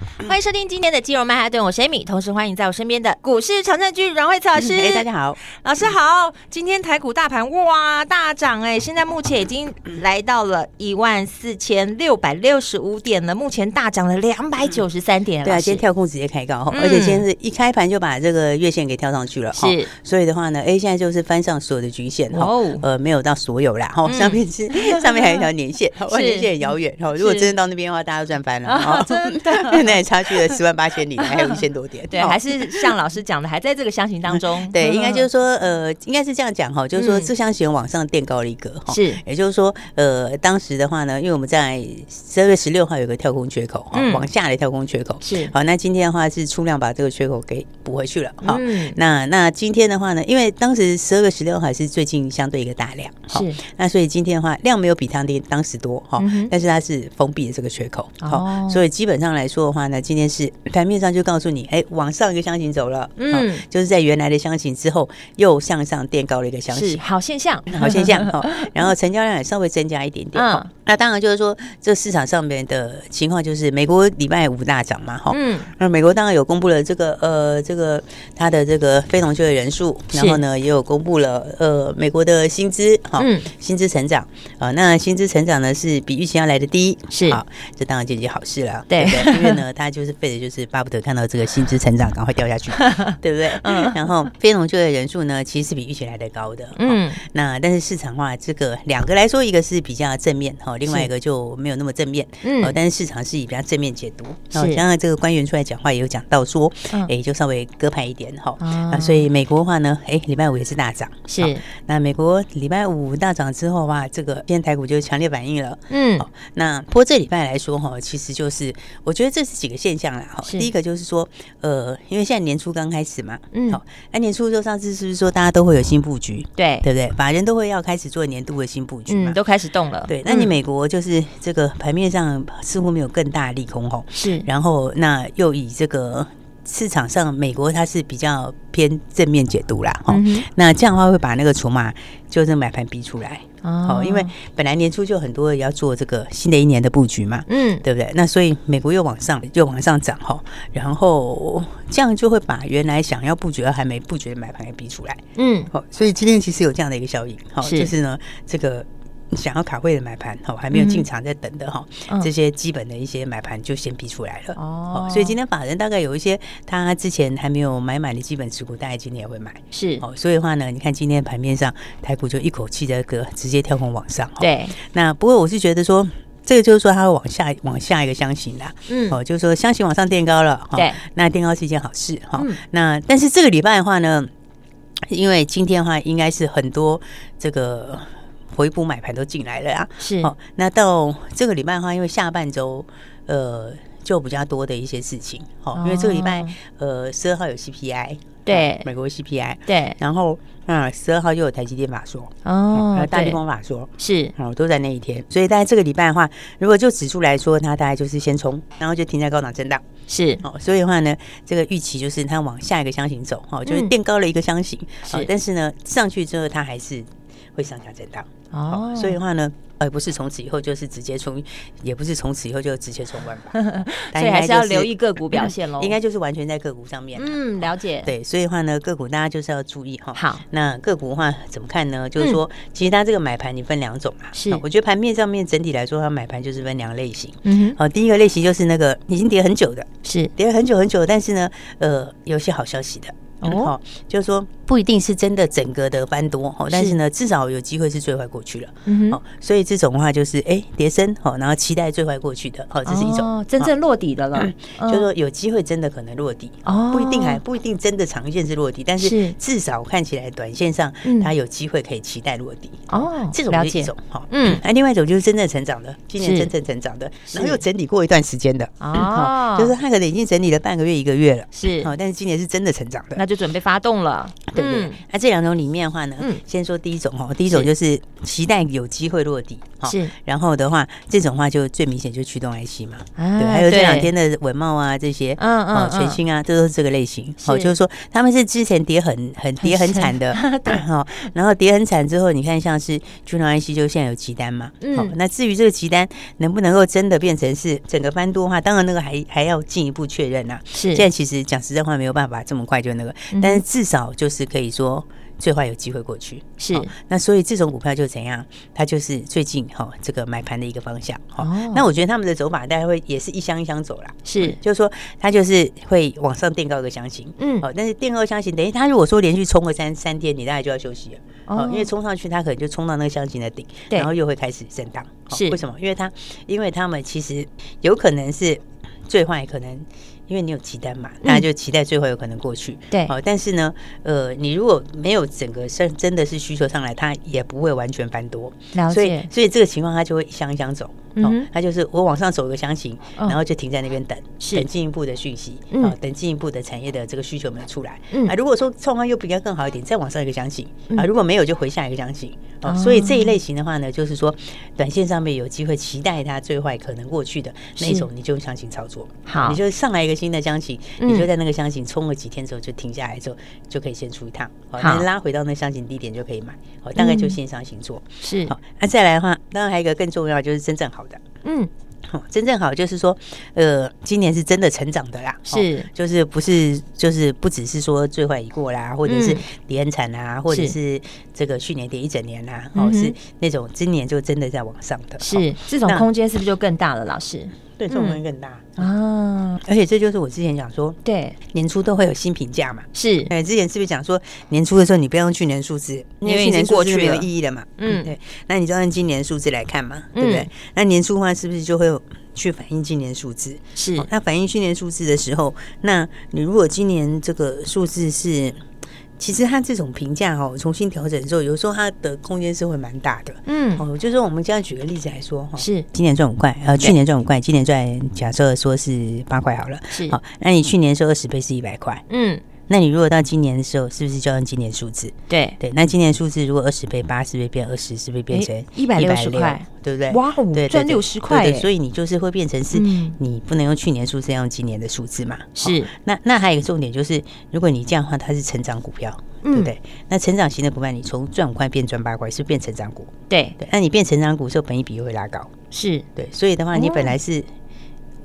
欢迎收听今天的金融曼哈顿，我是 Amy，同时欢迎在我身边的股市常胜军阮慧慈老师。哎，大家好，老师好。今天台股大盘哇大涨哎，现在目前已经来到了一万四千六百六十五点了，目前大涨了两百九十三点。对啊，今天跳空直接开高，而且今天是一开盘就把这个月线给跳上去了。是，所以的话呢，哎，现在就是翻上所有的均线哦，呃，没有到所有啦哈，上面是上面还有一条年线，哇，年线很遥远哈。如果真的到那边的话，大家都赚翻了。真的。那差距了十万八千里，还有一千多点。对，还是像老师讲的，还在这个箱型当中。对，应该就是说，呃，应该是这样讲哈，就是说这箱型往上垫高了一格哈。是，也就是说，呃，当时的话呢，因为我们在十二月十六号有个跳空缺口哈，往下的跳空缺口。是，好，那今天的话是出量把这个缺口给补回去了。哈，那那今天的话呢，因为当时十二月十六号是最近相对一个大量。是，那所以今天的话量没有比当天当时多哈，但是它是封闭的这个缺口。好，所以基本上来说的话呢。今天是盘面上就告诉你，哎，往上一个箱型走了，嗯，就是在原来的箱型之后又向上垫高了一个箱型，好现象，好现象哦。然后成交量也稍微增加一点点，嗯，那当然就是说，这市场上面的情况就是美国礼拜五大涨嘛，哈，嗯，那美国当然有公布了这个呃这个它的这个非农就业人数，然后呢也有公布了呃美国的薪资，哈，薪资成长啊，那薪资成长呢是比预期要来的低，是，好，这当然就是件好事了，对，因为呢他。就是费的，就是巴不得看到这个薪资成长赶快掉下去，对不对？嗯。然后非农就业人数呢，其实是比预期来的高的。嗯。那但是市场化这个两个来说，一个是比较正面哈，另外一个就没有那么正面。嗯。但是市场是以比较正面解读。是。刚刚这个官员出来讲话也有讲到说，哎，就稍微割派一点哈。啊。所以美国的话呢，哎，礼拜五也是大涨。是。那美国礼拜五大涨之后哇，这个今天台股就强烈反应了。嗯。那不过这礼拜来说哈，其实就是我觉得这是几个。现象啦，哈，第一个就是说，呃，因为现在年初刚开始嘛，嗯，好，那年初就上次是不是说大家都会有新布局？对，对不对？法人都会要开始做年度的新布局嘛，都开始动了。对，那你美国就是这个盘面上似乎没有更大的利空吼，是，然后那又以这个市场上美国它是比较偏正面解读啦，哈，那这样的话会把那个筹码就是买盘逼出来。哦，因为本来年初就很多人要做这个新的一年的布局嘛，嗯，对不对？那所以美国又往上又往上涨哈，然后这样就会把原来想要布局而还没布局的买盘给逼出来，嗯，好，所以今天其实有这样的一个效应，好，就是呢这个。想要卡位的买盘，哈，还没有进场在等的哈，这些基本的一些买盘就先逼出来了哦。所以今天法人大概有一些他之前还没有买满的基本持股，大概今天也会买。是哦，所以的话呢，你看今天盘面上台股就一口气的个直接跳空往上。对，那不过我是觉得说，这个就是说它会往下往下一个箱型啦。嗯，哦，就是说箱型往上垫高了。对，那垫高是一件好事哈。那但是这个礼拜的话呢，因为今天的话应该是很多这个。回补买盘都进来了啊，是。哦。那到这个礼拜的话，因为下半周呃就比较多的一些事情，哦，因为这个礼拜呃十二号有 CPI，对，美国 CPI，对，然后啊十二号又有台积电法说，哦，还有大立光法说，是。哦，都在那一天，所以大概这个礼拜的话，如果就指数来说，它大概就是先冲，然后就停在高档震荡，是。哦，所以的话呢，这个预期就是它往下一个箱型走，哦，就是垫高了一个箱型，是，但是呢上去之后它还是会上下震荡。哦，所以的话呢，呃，不是从此以后就是直接冲，也不是从此以后就直接冲关吧。所以还是要留意个股表现喽。应该就是完全在个股上面。嗯，了解。对，所以的话呢，个股大家就是要注意哈。好，那个股的话怎么看呢？就是说，其实它这个买盘你分两种嘛。是，我觉得盘面上面整体来说，它买盘就是分两类型。嗯，好，第一个类型就是那个已经跌很久的，是跌了很久很久，但是呢，呃，有些好消息的。哦，就是说。不一定是真的整个的翻多哦，但是呢，至少有机会是最坏过去了。嗯哼，所以这种的话就是哎，叠升哦，然后期待最坏过去的，哦，这是一种。真正落底的了。就是说有机会真的可能落底，哦，不一定还不一定真的长线是落底，但是至少看起来短线上它有机会可以期待落底。哦，这种是一种哈，嗯，那另外一种就是真正成长的，今年真正成长的，然后又整理过一段时间的，哦，就是它可能已经整理了半个月一个月了，是，好，但是今年是真的成长的，那就准备发动了。对不对？那这两种里面的话呢，先说第一种哦，第一种就是期待有机会落地，是。然后的话，这种话就最明显就驱动 IC 嘛，对，还有这两天的文茂啊这些，嗯嗯，全新啊，这都是这个类型。好，就是说他们是之前跌很很跌很惨的，对。哈，然后跌很惨之后，你看像是驱动 IC 就现在有急单嘛，嗯，那至于这个急单能不能够真的变成是整个翻多的话，当然那个还还要进一步确认呐。是，现在其实讲实在话没有办法这么快就那个，但是至少就是可以说。最坏有机会过去，是那所以这种股票就怎样？它就是最近哈这个买盘的一个方向哈。那我觉得他们的走法大概会也是一箱一箱走啦，是就是说它就是会往上垫高一个箱型，嗯，哦，但是垫高箱型等于它如果说连续冲个三三天，你大概就要休息了，哦，因为冲上去它可能就冲到那个箱型的顶，然后又会开始震荡，是为什么？因为它因为他们其实有可能是最坏可能。因为你有期待嘛，大家就期待最后有可能过去。对，好，但是呢，呃，你如果没有整个真真的是需求上来，它也不会完全翻多。了解。所以，所以这个情况它就会一箱一箱走。嗯，它就是我往上走一个箱型，然后就停在那边等，等进一步的讯息。嗯，等进一步的产业的这个需求没有出来。嗯，啊，如果说状况又比较更好一点，再往上一个箱型。啊，如果没有就回下一个箱型。哦，所以这一类型的话呢，就是说，短线上面有机会期待它最坏可能过去的那一种，你就用箱型操作。好，你就上来一个。新的箱型，你就在那个箱型冲了几天之后就停下来之后，就可以先出一趟，好，你拉回到那箱型地点就可以买，好，大概就线上行做。是。好。那再来的话，当然还有一个更重要就是真正好的，嗯，好，真正好就是说，呃，今年是真的成长的啦，是，就是不是就是不只是说最坏已过啦，或者是跌很惨啊，或者是。这个去年跌一整年啦，哦，是那种今年就真的在往上的，是这种空间是不是就更大了，老师？对，这种东西更大。啊，而且这就是我之前讲说，对，年初都会有新评价嘛，是，哎，之前是不是讲说年初的时候你不要用去年数字，因为去年过去没有意义了嘛，嗯，对，那你就按今年数字来看嘛，对不对？那年初的话是不是就会有去反映今年数字？是，那反映去年数字的时候，那你如果今年这个数字是。其实它这种评价哦，重新调整之后，有时候它的空间是会蛮大的。嗯，哦，就是我们这样举个例子来说哈，是今年赚五块，呃，去年赚五块，今年赚假设说是八块好了。是，好，那你去年收二十倍是一百块。嗯。那你如果到今年的时候，是不是就按今年数字？对对，那今年数字如果二十倍，八十倍变二十，是不是变成一百六十块？对不对？哇，对，赚六十块。对，所以你就是会变成是，你不能用去年数字，要用今年的数字嘛？是。那那还有一个重点就是，如果你这样的话，它是成长股票，对不对？那成长型的股票，你从赚五块变赚八块，是变成长股。对对，那你变成长股的时候，本益比又会拉高。是对，所以的话，你本来是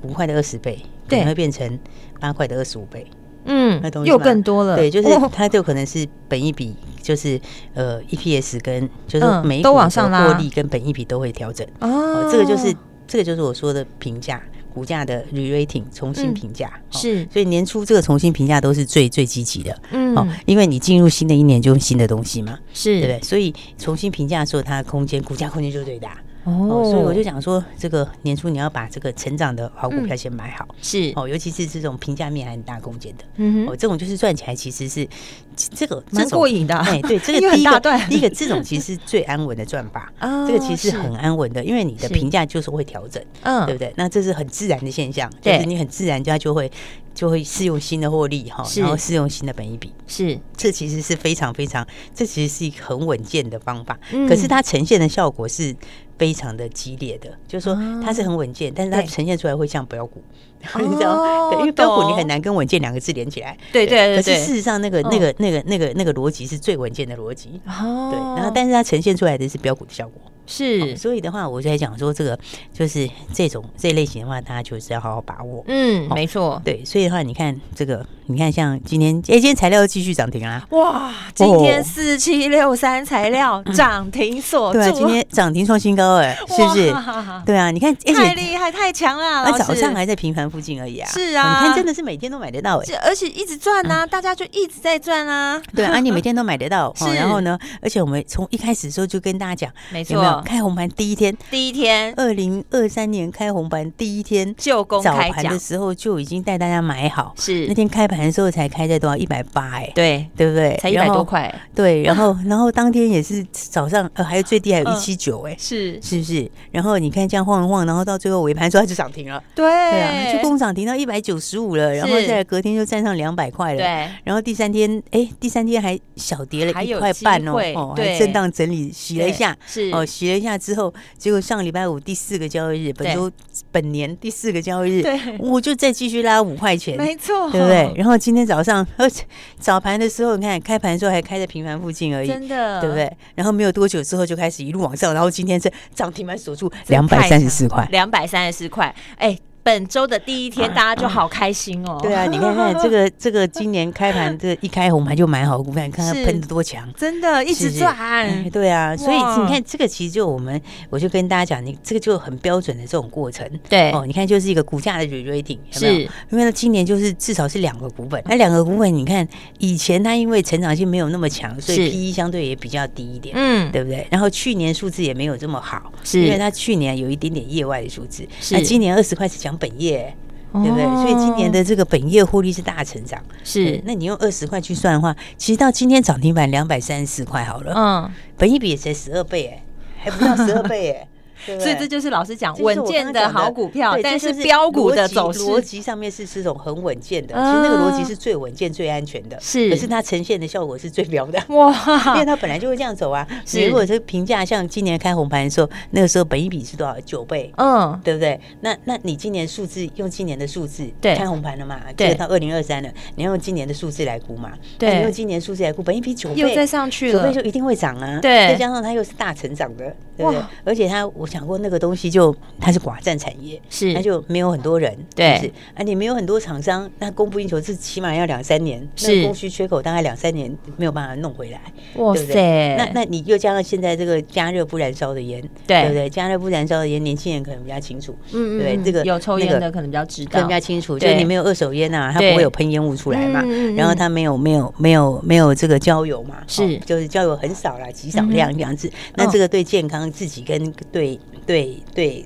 五块的二十倍，可能会变成八块的二十五倍。嗯，那东西又更多了。对，就是它就可能是本一比，就是呃 EPS 跟就是每一股的获利跟本一比都会调整。哦，这个就是这个就是我说的评价股价的 re-rating 重新评价。是，所以年初这个重新评价都是最最积极的。嗯，哦，因为你进入新的一年就新的东西嘛，是对不对？所以重新评价的时候，它的空间股价空间就最大。哦，所以我就想说，这个年初你要把这个成长的好股票先买好，是。哦，尤其是这种评价面还很大空间的，嗯，哦，这种就是赚起来其实是这个蛮过瘾的，哎，对，这个第一个第一个这种其实是最安稳的赚法，这个其实很安稳的，因为你的评价就是会调整，嗯，对不对？那这是很自然的现象，就是你很自然它就会就会适用新的获利哈，然后适用新的本益比，是，这其实是非常非常，这其实是一个很稳健的方法，可是它呈现的效果是。非常的激烈的，就是说它是很稳健，但是它呈现出来会像标股，你知道？对，因为标股你很难跟稳健两个字连起来。对对对。可是事实上，那个那个那个那个那个逻辑是最稳健的逻辑。哦。对，然后但是它呈现出来的是标股的效果。是。所以的话，我就在讲说，这个就是这种这类型的话，大家就是要好好把握。嗯，没错。对，所以的话，你看这个，你看像今天，哎，今天材料继续涨停啊！哇，今天四七六三材料涨停锁住。对，今天涨停创新高。哎，是不是？对啊，你看，太厉害，太强了！那早上还在平盘附近而已啊。是啊，你看，真的是每天都买得到哎，而且一直赚呐，大家就一直在赚啊。对啊，你每天都买得到。是，然后呢，而且我们从一开始的时候就跟大家讲，没错，哦，开红盘第一天，第一天，二零二三年开红盘第一天就公开早盘的时候就已经带大家买好，是。那天开盘的时候才开在多少？一百八哎，对。对不对？才一百多块，对，然后然后当天也是早上呃还有最低还有一七九哎，是。是不是？然后你看这样晃一晃，然后到最后尾盘时候它就涨停了，对。对啊，就工涨停到一百九十五了，然后再隔天就站上两百块了，对，然后第三天哎第三天还小跌了一块半哦，哦还震荡整理洗了一下，是。哦洗了一下之后，结果上礼拜五第四个交易日，本周本年第四个交易日，对，我就再继续拉五块钱，没错，对不对？然后今天早上呃 早盘的时候，你看开盘的时候还开在平盘附近而已，真的，对不对？然后没有多久之后就开始一路往上，然后今天是涨停板锁住两百三十四块，两百三十四块，哎。本周的第一天，大家就好开心哦。对啊，你看看这个 这个今年开盘这一开红盘就买好股票，你看它喷的多强，真的一直赚。对啊，所以你看这个其实就我们我就跟大家讲，你这个就很标准的这种过程。对。哦，你看就是一个股价的 re-rating，是。因为它今年就是至少是两个股本，那两个股本你看以前它因为成长性没有那么强，所以 P E 相对也比较低一点，嗯，对不对？然后去年数字也没有这么好，是。因为它去年有一点点业外的数字，那今年二十块是讲本业。对不对？所以今年的这个本业获利是大成长，是。那你用二十块去算的话，其实到今天涨停板两百三十四块好了，嗯，本一比也才十二倍哎，还不到十二倍哎。所以这就是老师讲稳健的好股票，但是标股的走势逻辑上面是这种很稳健的，其实那个逻辑是最稳健、最安全的。是，可是它呈现的效果是最标的哇，因为它本来就会这样走啊。你如果是评价像今年开红盘的时候，那个时候本一比是多少？九倍，嗯，对不对？那那你今年数字用今年的数字开红盘了嘛？对，到二零二三了，你要用今年的数字来估嘛？对，你用今年数字来估，本一比九倍又再上去了，九倍就一定会涨啊。对，再加上它又是大成长的，对不对？而且它我。讲过那个东西就它是寡占产业，是。那就没有很多人，对，是啊，你没有很多厂商，那供不应求，是起码要两三年，是。供需缺口大概两三年没有办法弄回来，哇塞，那那你又加上现在这个加热不燃烧的烟，对。不对？加热不燃烧的烟，年轻人可能比较清楚，嗯对，这个有抽烟的可能比较知道，更加清楚，就是你没有二手烟啊，它不会有喷烟雾出来嘛，然后它没有没有没有没有这个焦油嘛，是。就是焦油很少啦，极少量这样子，那这个对健康自己跟对。对对，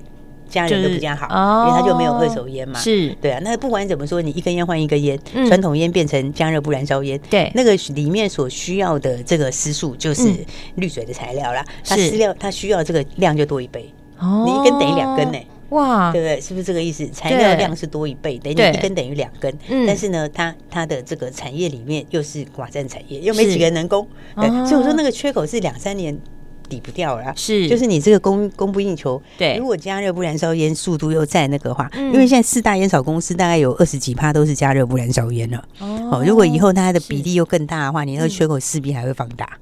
家人都比较好，因为他就没有二手烟嘛。是对啊，那不管怎么说，你一根烟换一根烟，传统烟变成加热不燃烧烟，对，那个里面所需要的这个丝数就是滤水的材料啦。它饲料它需要这个量就多一倍。哦，你一根等于两根呢？哇，对不对？是不是这个意思？材料量是多一倍，等于一根等于两根。但是呢，它它的这个产业里面又是寡占产业，又没几个人能供，对，所以我说那个缺口是两三年。抵不掉了，是，就是你这个供供不应求。对，如果加热不燃烧烟速度又再那个话，因为现在四大烟草公司大概有二十几趴都是加热不燃烧烟了。哦，如果以后它的比例又更大的话，你那个缺口势必还会放大。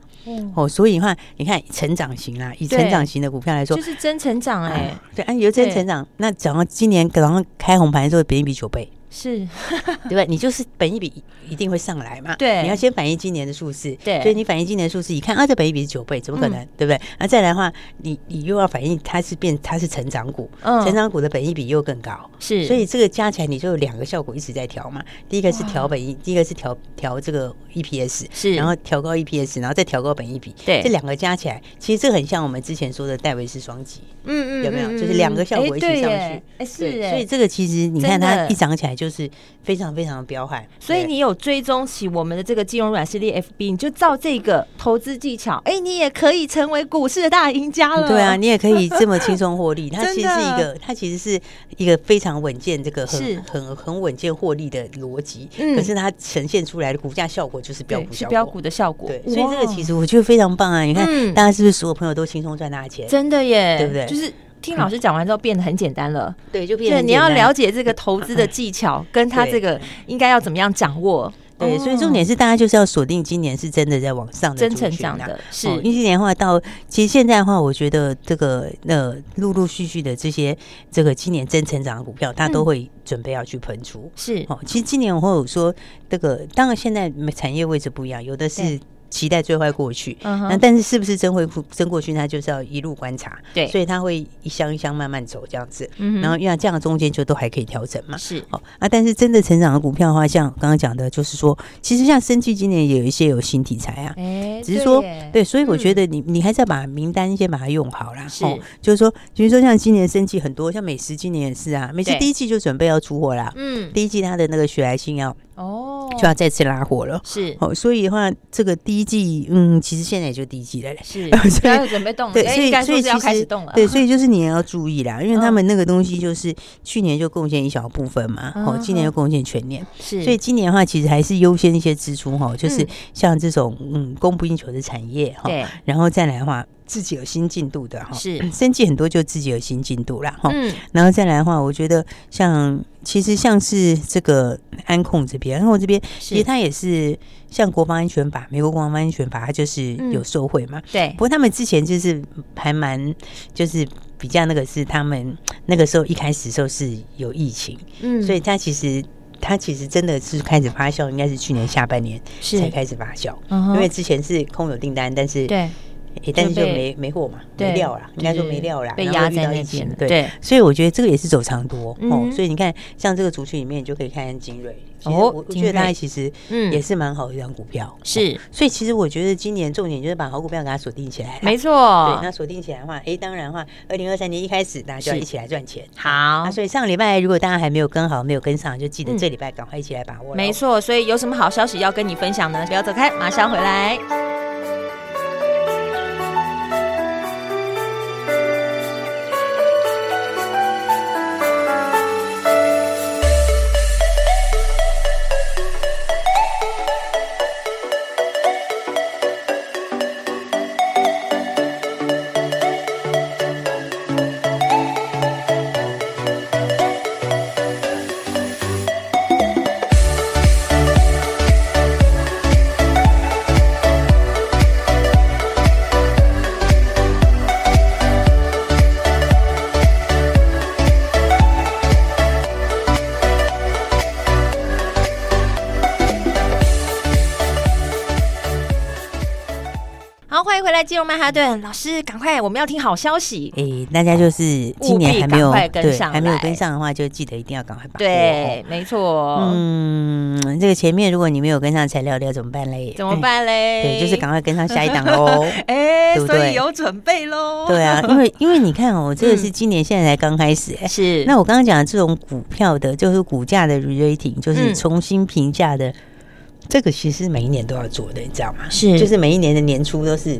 哦，所以的话，你看成长型啊，以成长型的股票来说，就是真成长哎。对，啊，有真成长，那讲到今年可能开红盘的时候，本一比九倍。是，对吧？你就是本一比一定会上来嘛？对，你要先反映今年的数字。对，所以你反映今年的数字，一看啊，这本益比是九倍，怎么可能？对不对？那再来的话，你你又要反映它是变，它是成长股，成长股的本益比又更高。是，所以这个加起来你就有两个效果一直在调嘛。第一个是调本益，第一个是调调这个 EPS，是，然后调高 EPS，然后再调高本益比。对，这两个加起来，其实这很像我们之前说的戴维斯双击。嗯嗯，有没有？就是两个效果一起上去。哎，是。所以这个其实你看它一涨起来。就是非常非常的彪悍，所以你有追踪起我们的这个金融软实力 FB，你就照这个投资技巧，哎，你也可以成为股市的大赢家了。对啊，你也可以这么轻松获利。它其实是一个，它其实是一个非常稳健，这个很很很稳健获利的逻辑。嗯，可是它呈现出来的股价效果就是标股效果，标股的效果。对，所以这个其实我觉得非常棒啊！你看，大家是不是所有朋友都轻松赚大钱？真的耶，对不对？就是。听老师讲完之后，变得很简单了。对，就变得你要了解这个投资的技巧，跟他这个应该要怎么样掌握。对，所以重点是大家就是要锁定今年是真的在往上的真成长的。是，因为今年的话到其实现在的话，我觉得这个呃陆陆续续的这些这个今年真成长的股票，它都会准备要去喷出。是哦，其实今年我会有说这个，当然现在产业位置不一样，有的是。期待最坏过去，那但是是不是真会真过去，他就是要一路观察，对，所以他会一箱一箱慢慢走这样子，嗯然后因为这样中间就都还可以调整嘛，是。哦啊，但是真的成长的股票的话，像刚刚讲的，就是说，其实像生技今年也有一些有新题材啊，哎，只是说对，所以我觉得你你还是要把名单先把它用好啦。是，就是说，比如说像今年生技很多，像美食今年也是啊，美食第一季就准备要出货啦，嗯，第一季它的那个血癌性要哦。就要再次拉货了，是。哦，所以的话，这个第一季嗯。其实现在也就第一季了，是，所以准备动了，对，所以所以其实对，所以就是你也要注意啦，因为他们那个东西就是去年就贡献一小部分嘛，哦，今年就贡献全年，是，所以今年的话其实还是优先一些支出哈，就是像这种嗯供不应求的产业哈，对，然后再来的话。自己有新进度的哈，是。生计很多就自己有新进度了哈，嗯，然后再来的话，我觉得像其实像是这个安控这边，安控这边其实它也是像国防安全法，美国国防安全法它就是有受贿嘛，对。不过他们之前就是还蛮就是比较那个是他们那个时候一开始的时候是有疫情，嗯，所以它其实它其实真的是开始发酵，应该是去年下半年才开始发酵，因为之前是空有订单，但是对。欸、但是就没没货嘛，没料啦，应该说没料啦，被压在那边。对，所以我觉得这个也是走长多哦。所以你看，像这个族群里面，你就可以看看精锐。哦，我觉得它其实嗯也是蛮好的一张股票。是，所以其实我觉得今年重点就是把好股票给它锁定起来。没错，对，那锁定起来的话，哎，当然的话，二零二三年一开始大家就要一起来赚钱。好，那所以上个礼拜如果大家还没有跟好，没有跟上，就记得这礼拜赶快一起来把握。没错，所以有什么好消息要跟你分享呢？不要走开，马上回来。金融曼哈顿老师，赶快，我们要听好消息。哎、欸，大家就是今年还没有跟上，还没有跟上的话，就记得一定要赶快把握。对，没错。嗯，这个前面如果你没有跟上材料的要怎么办嘞？怎么办嘞？对，就是赶快跟上下一档喽。哎，所以有准备喽。对啊，因为因为你看哦，这个是今年现在才刚开始。是。那我刚刚讲的这种股票的，就是股价的 re-rating，就是重新评价的，这个其实每一年都要做的，你知道吗？是，就是每一年的年初都是。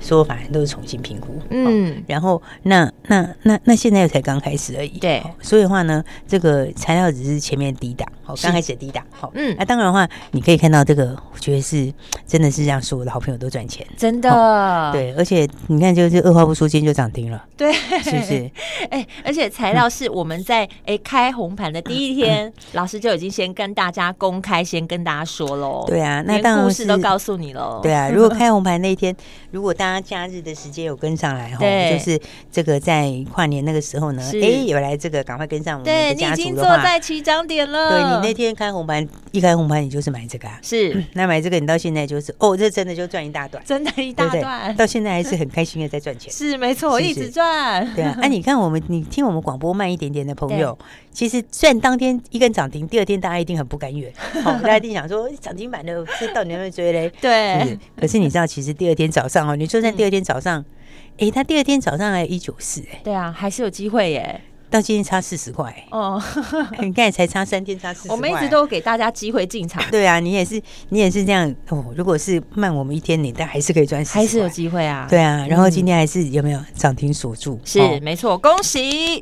说反正都是重新评估，嗯，然后那那那那现在又才刚开始而已，对，所以的话呢，这个材料只是前面低档，好，刚开始的低档，好，嗯，那当然的话，你可以看到这个，我觉得是真的是让所有的好朋友都赚钱，真的，对，而且你看，就是二话不说，今天就涨停了，对，是不是？哎，而且材料是我们在哎开红盘的第一天，老师就已经先跟大家公开，先跟大家说喽，对啊，那当然故事都告诉你喽，对啊，如果开红盘那一天，如果大家假日的时间有跟上来哈，就是这个在跨年那个时候呢，哎，有来这个赶快跟上我们的家族的话，坐在起涨点了。对，你那天开红盘，一开红盘你就是买这个啊，是，那买这个你到现在就是哦，这真的就赚一大段，真的，一大段，到现在还是很开心的在赚钱，是没错，一直赚。对啊，啊你看我们，你听我们广播慢一点点的朋友，其实虽然当天一根涨停，第二天大家一定很不甘愿，好，大家一定想说涨停板的，这到底能不能追嘞？对，可是你知道，其实第二天早上哦，你就算第二天早上。哎、欸，他第二天早上还一九四，哎，对啊，还是有机会耶。到今天差四十块哦，你看才差三天差四十块。我们一直都给大家机会进场。对啊，你也是，你也是这样哦。如果是慢我们一天，你但还是可以赚，还是有机会啊。对啊，然后今天还是有没有涨停锁住？是、哦、没错，恭喜。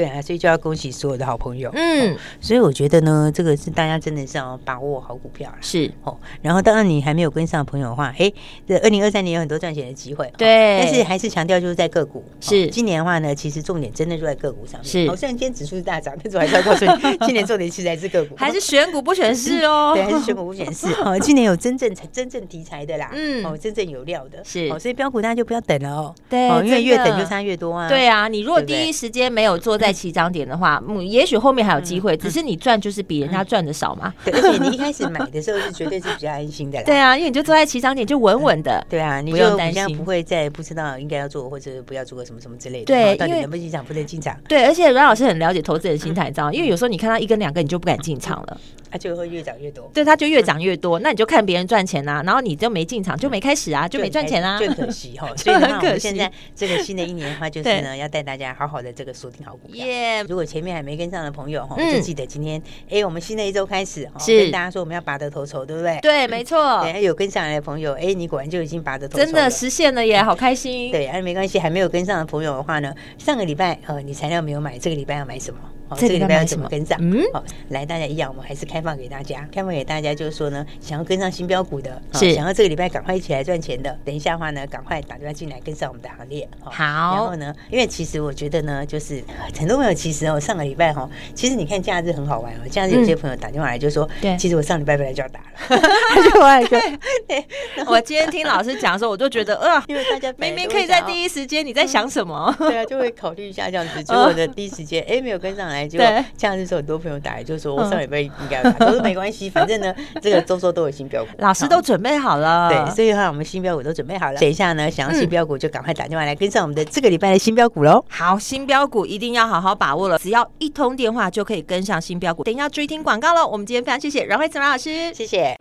对啊，所以就要恭喜所有的好朋友。嗯，所以我觉得呢，这个是大家真的是要把握好股票是哦。然后，当然你还没有跟上的朋友的话，哎，这二零二三年有很多赚钱的机会。对，但是还是强调就是在个股。是，今年的话呢，其实重点真的就在个股上面。是，好像今天指数是大涨，但是我还是要告诉你，今年重点其实还是个股，还是选股不选市哦。对，还是选股不选市哦。今年有真正真正题材的啦，嗯，哦，真正有料的。是，哦，所以标股大家就不要等了哦。对，因为越等就差越多啊。对啊，你如果第一时间没有坐在在起涨点的话，嗯，也许后面还有机会，只是你赚就是比人家赚的少嘛。对，而且你一开始买的时候是绝对是比较安心的啦。对啊，因为你就坐在起涨点就稳稳的。对啊，你就担心不会再不知道应该要做或者不要做个什么什么之类的。对，到底能不能进场，不能进场。对，而且阮老师很了解投资人心态，你知道，因为有时候你看到一根两根，你就不敢进场了。它就会越涨越多，对，它就越涨越多。那你就看别人赚钱啊，然后你就没进场，就没开始啊，就没赚钱啊，就可惜哈。所以很可惜。现在这个新的一年的话，就是呢，要带大家好好的这个锁定好股票。耶！如果前面还没跟上的朋友哈，就记得今天哎，我们新的一周开始哈，跟大家说我们要拔得头筹，对不对？对，没错。有跟上来的朋友，哎，你果然就已经拔得头筹，真的实现了耶，好开心。对，哎，没关系，还没有跟上的朋友的话呢，上个礼拜呃，你材料没有买，这个礼拜要买什么？这个礼拜要怎么跟上？嗯，好，来，大家一样，我们还是开放给大家，开放给大家，就是说呢，想要跟上新标股的，是。想要这个礼拜赶快一起来赚钱的，等一下的话呢，赶快打电话进来跟上我们的行列。好，然后呢，因为其实我觉得呢，就是很多朋友其实哦，上个礼拜哈，其实你看假日很好玩哦，假日有些朋友打电话来就说，对，其实我上礼拜本来就要打了，他就来说，对，我今天听老师讲的时候，我就觉得，呃，因为大家明明可以在第一时间，你在想什么？对啊，就会考虑一下这样子，结果的第一时间，哎，没有跟上来，就这样。那时候很多朋友打来就说：“我上礼拜应该打，都是没关系，反正呢，这个周周都有新标股，老师都准备好了。对，所以的话，我们新标股都准备好了。等一下呢，想要新标股就赶快打电话来跟上我们的这个礼拜的新标股喽。好，新标股一定要好好把握了，只要一通电话就可以跟上新标股。等一下注意听广告喽。我们今天非常谢谢阮慧慈阮老师，谢谢。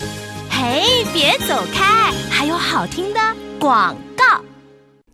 嘿，别走开，还有好听的广告。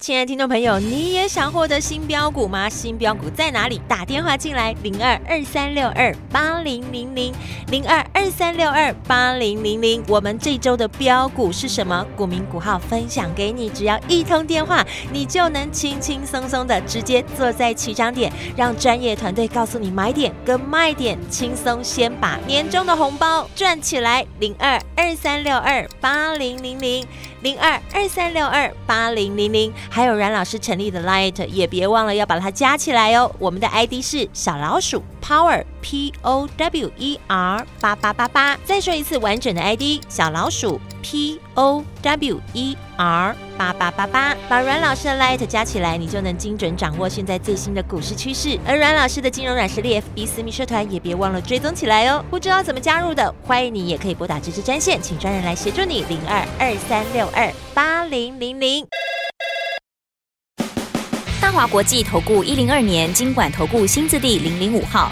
亲爱的听众朋友，你也想获得新标股吗？新标股在哪里？打电话进来，零二二三六二八零零零零二二三六二八零零零。我们这周的标股是什么？股名股号分享给你，只要一通电话，你就能轻轻松松的直接坐在起涨点，让专业团队告诉你买点跟卖点，轻松先把年终的红包赚起来。零二二三六二八零零零。零二二三六二八零零零，还有阮老师成立的 Light，也别忘了要把它加起来哦。我们的 ID 是小老鼠 Power P O W E R 八八八八。再说一次完整的 ID，小老鼠 P O W E R 八八八八。把阮老师的 Light 加起来，你就能精准掌握现在最新的股市趋势。而阮老师的金融软实力 FB 私密社团也别忘了追踪起来哦。不知道怎么加入的，欢迎你也可以拨打这支专线，请专人来协助你。零二二三六。二八零零零，大华国际投顾一零二年金管投顾新字第零零五号。